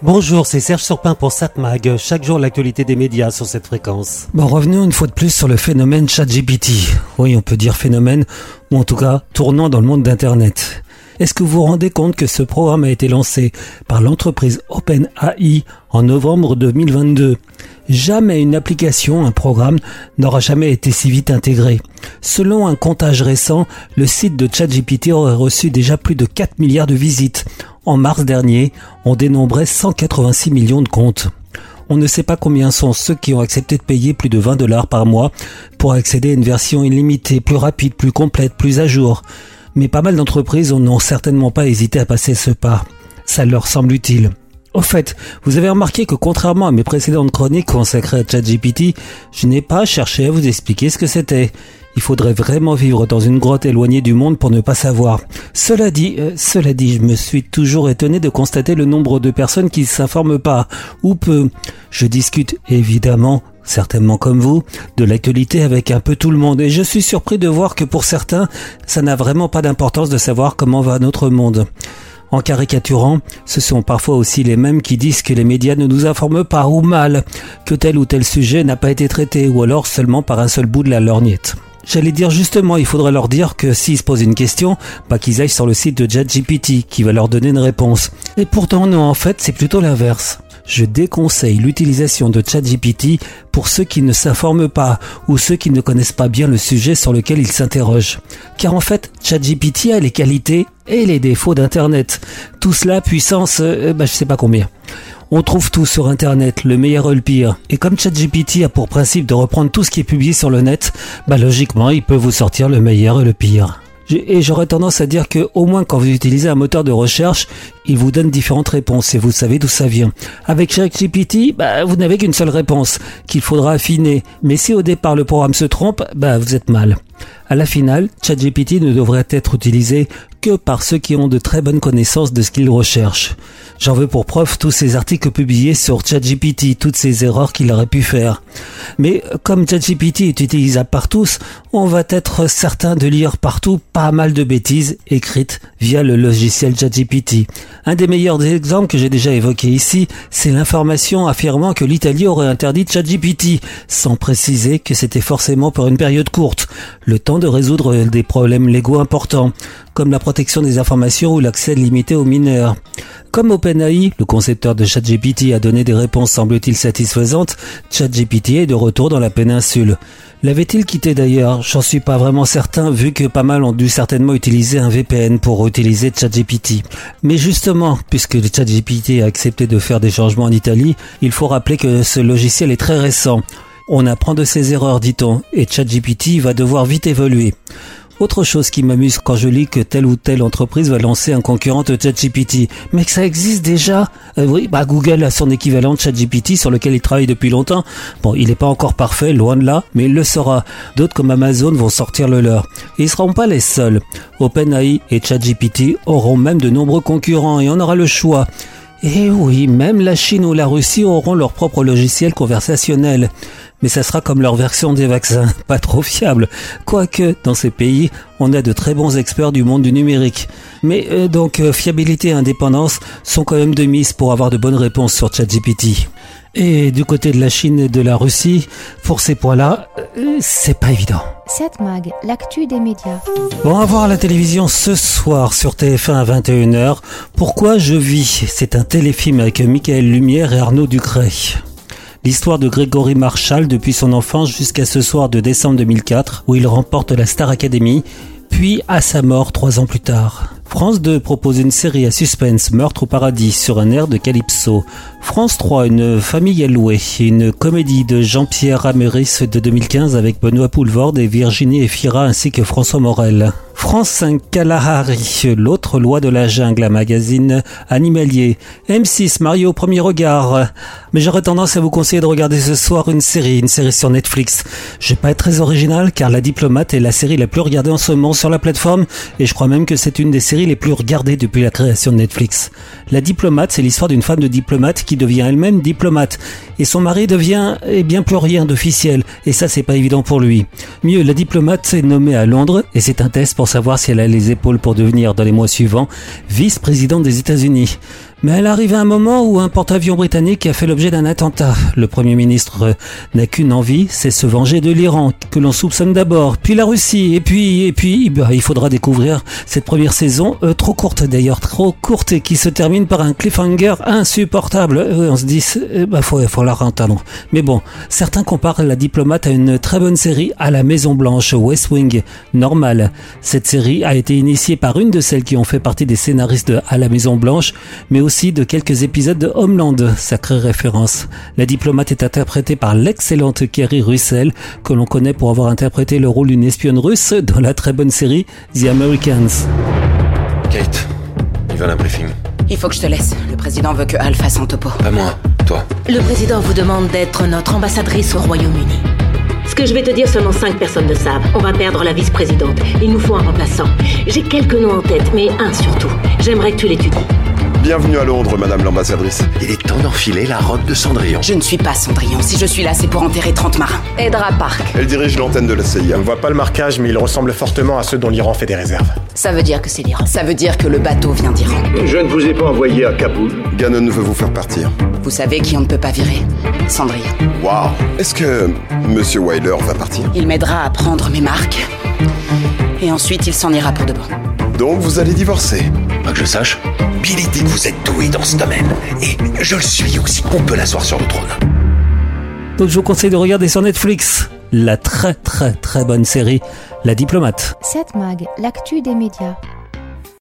Bonjour, c'est Serge Surpin pour SatMag. Chaque jour, l'actualité des médias sur cette fréquence. Bon, revenons une fois de plus sur le phénomène ChatGPT. Oui, on peut dire phénomène, ou en tout cas tournant dans le monde d'Internet. Est-ce que vous vous rendez compte que ce programme a été lancé par l'entreprise OpenAI en novembre 2022 Jamais une application, un programme n'aura jamais été si vite intégré. Selon un comptage récent, le site de ChatGPT aurait reçu déjà plus de 4 milliards de visites. En mars dernier, on dénombrait 186 millions de comptes. On ne sait pas combien sont ceux qui ont accepté de payer plus de 20 dollars par mois pour accéder à une version illimitée, plus rapide, plus complète, plus à jour. Mais pas mal d'entreprises n'ont certainement pas hésité à passer ce pas. Ça leur semble utile. Au fait, vous avez remarqué que contrairement à mes précédentes chroniques consacrées à ChatGPT, je n'ai pas cherché à vous expliquer ce que c'était. Il faudrait vraiment vivre dans une grotte éloignée du monde pour ne pas savoir. Cela dit, euh, cela dit, je me suis toujours étonné de constater le nombre de personnes qui ne s'informent pas, ou peu. Je discute évidemment certainement comme vous, de l'actualité avec un peu tout le monde. Et je suis surpris de voir que pour certains, ça n'a vraiment pas d'importance de savoir comment va notre monde. En caricaturant, ce sont parfois aussi les mêmes qui disent que les médias ne nous informent pas ou mal, que tel ou tel sujet n'a pas été traité, ou alors seulement par un seul bout de la lorgnette. J'allais dire justement, il faudrait leur dire que s'ils se posent une question, pas qu'ils aillent sur le site de JetGPT qui va leur donner une réponse. Et pourtant non, en fait, c'est plutôt l'inverse. Je déconseille l'utilisation de ChatGPT pour ceux qui ne s'informent pas ou ceux qui ne connaissent pas bien le sujet sur lequel ils s'interrogent. Car en fait, ChatGPT a les qualités et les défauts d'Internet. Tout cela puissance, euh, bah, je sais pas combien. On trouve tout sur Internet, le meilleur et le pire. Et comme ChatGPT a pour principe de reprendre tout ce qui est publié sur le net, bah logiquement, il peut vous sortir le meilleur et le pire. Et j'aurais tendance à dire que au moins quand vous utilisez un moteur de recherche, il vous donne différentes réponses et vous savez d'où ça vient. Avec ChatGPT, bah, vous n'avez qu'une seule réponse qu'il faudra affiner. Mais si au départ le programme se trompe, bah, vous êtes mal. À la finale, ChatGPT ne devrait être utilisé que par ceux qui ont de très bonnes connaissances de ce qu'ils recherchent. J'en veux pour preuve tous ces articles publiés sur ChatGPT, toutes ces erreurs qu'il aurait pu faire. Mais comme ChatGPT est utilisable par tous, on va être certain de lire partout pas mal de bêtises écrites via le logiciel ChatGPT. Un des meilleurs exemples que j'ai déjà évoqué ici, c'est l'information affirmant que l'Italie aurait interdit ChatGPT, sans préciser que c'était forcément pour une période courte, le temps de résoudre des problèmes légaux importants, comme la protection des informations ou l'accès limité aux mineurs. Comme OpenAI, le concepteur de ChatGPT a donné des réponses semble-t-il satisfaisantes, ChatGPT est de retour dans la péninsule. L'avait-il quitté d'ailleurs? J'en suis pas vraiment certain vu que pas mal ont dû certainement utiliser un VPN pour utiliser ChatGPT. Mais justement, puisque ChatGPT a accepté de faire des changements en Italie, il faut rappeler que ce logiciel est très récent. On apprend de ses erreurs, dit-on, et ChatGPT va devoir vite évoluer. Autre chose qui m'amuse quand je lis que telle ou telle entreprise va lancer un concurrent de ChatGPT, mais que ça existe déjà? Euh, oui, bah Google a son équivalent de ChatGPT sur lequel il travaille depuis longtemps. Bon, il n'est pas encore parfait, loin de là, mais il le sera. D'autres comme Amazon vont sortir le leur. Ils seront pas les seuls. OpenAI et ChatGPT auront même de nombreux concurrents et on aura le choix. Et oui, même la Chine ou la Russie auront leur propre logiciel conversationnel mais ça sera comme leur version des vaccins, pas trop fiable. Quoique, dans ces pays, on a de très bons experts du monde du numérique. Mais euh, donc, euh, fiabilité et indépendance sont quand même de mise pour avoir de bonnes réponses sur ChatGPT. Et du côté de la Chine et de la Russie, pour ces points-là, euh, c'est pas évident. Cette mag, l'actu des médias. Bon, à voir la télévision ce soir sur TF1 à 21h. Pourquoi je vis? C'est un téléfilm avec Michael Lumière et Arnaud Ducret. L'histoire de Grégory Marshall depuis son enfance jusqu'à ce soir de décembre 2004 où il remporte la Star Academy, puis à sa mort trois ans plus tard. France 2 propose une série à suspense Meurtre au paradis sur un air de Calypso. France 3 une famille allouée, une comédie de Jean-Pierre Rameris de 2015 avec Benoît Poulvorde et Virginie Efira ainsi que François Morel. France 5 Kalahari, l'autre loi de la jungle, un magazine animalier. M6 Mario au premier regard. Mais j'aurais tendance à vous conseiller de regarder ce soir une série, une série sur Netflix. Je vais pas être très original car La Diplomate est la série la plus regardée en ce moment sur la plateforme et je crois même que c'est une des séries les plus regardées depuis la création de Netflix. La Diplomate, c'est l'histoire d'une femme de diplomate qui devient elle-même diplomate et son mari devient eh bien plus rien d'officiel et ça c'est pas évident pour lui. Mieux, la diplomate est nommée à Londres et c'est un test pour savoir si elle a les épaules pour devenir, dans les mois suivants, vice-présidente des États-Unis. Mais elle arrive à un moment où un porte-avions britannique a fait l'objet d'un attentat. Le Premier ministre n'a qu'une envie, c'est se venger de l'Iran, que l'on soupçonne d'abord, puis la Russie, et puis, et puis, bah, il faudra découvrir cette première saison, euh, trop courte d'ailleurs, trop courte, et qui se termine par un cliffhanger insupportable. Euh, on se dit, euh, bah, faut, faut la rentendre. Mais bon, certains comparent La Diplomate à une très bonne série à la Maison Blanche, West Wing, normal. Cette série a été initiée par une de celles qui ont fait partie des scénaristes de À la Maison Blanche, mais aussi de quelques épisodes de Homeland, sacrée référence. La Diplomate est interprétée par l'excellente Kerry Russell, que l'on connaît pour avoir interprété le rôle d'une espionne russe dans la très bonne série The Americans. Kate, il va à un briefing. Il faut que je te laisse. Le président veut que Al fasse un topo. Pas moi, toi. Le président vous demande d'être notre ambassadrice au Royaume-Uni. Ce que je vais te dire, seulement cinq personnes le savent. On va perdre la vice-présidente. Il nous faut un remplaçant. J'ai quelques noms en tête, mais un surtout. J'aimerais que tu l'étudies. Bienvenue à Londres, madame l'ambassadrice. Il est temps d'enfiler la robe de Cendrillon. Je ne suis pas Cendrillon. Si je suis là, c'est pour enterrer 30 marins. Edra Park. Elle dirige l'antenne de la CIA. On ne voit pas le marquage, mais il ressemble fortement à ceux dont l'Iran fait des réserves. Ça veut dire que c'est l'Iran. Ça veut dire que le bateau vient d'Iran. Je ne vous ai pas envoyé à Kaboul. Gannon veut vous faire partir. Vous savez qui on ne peut pas virer Cendrillon. Waouh Est-ce que Monsieur Wyler va partir? Il m'aidera à prendre mes marques. Et ensuite, il s'en ira pour de bon. Donc vous allez divorcer? Pas que je sache. Billy dit que vous êtes doué dans ce domaine. Et je le suis aussi. On peut l'asseoir sur le trône. Donc je vous conseille de regarder sur Netflix la très très très bonne série La Diplomate. 7 Mag, l'actu des médias.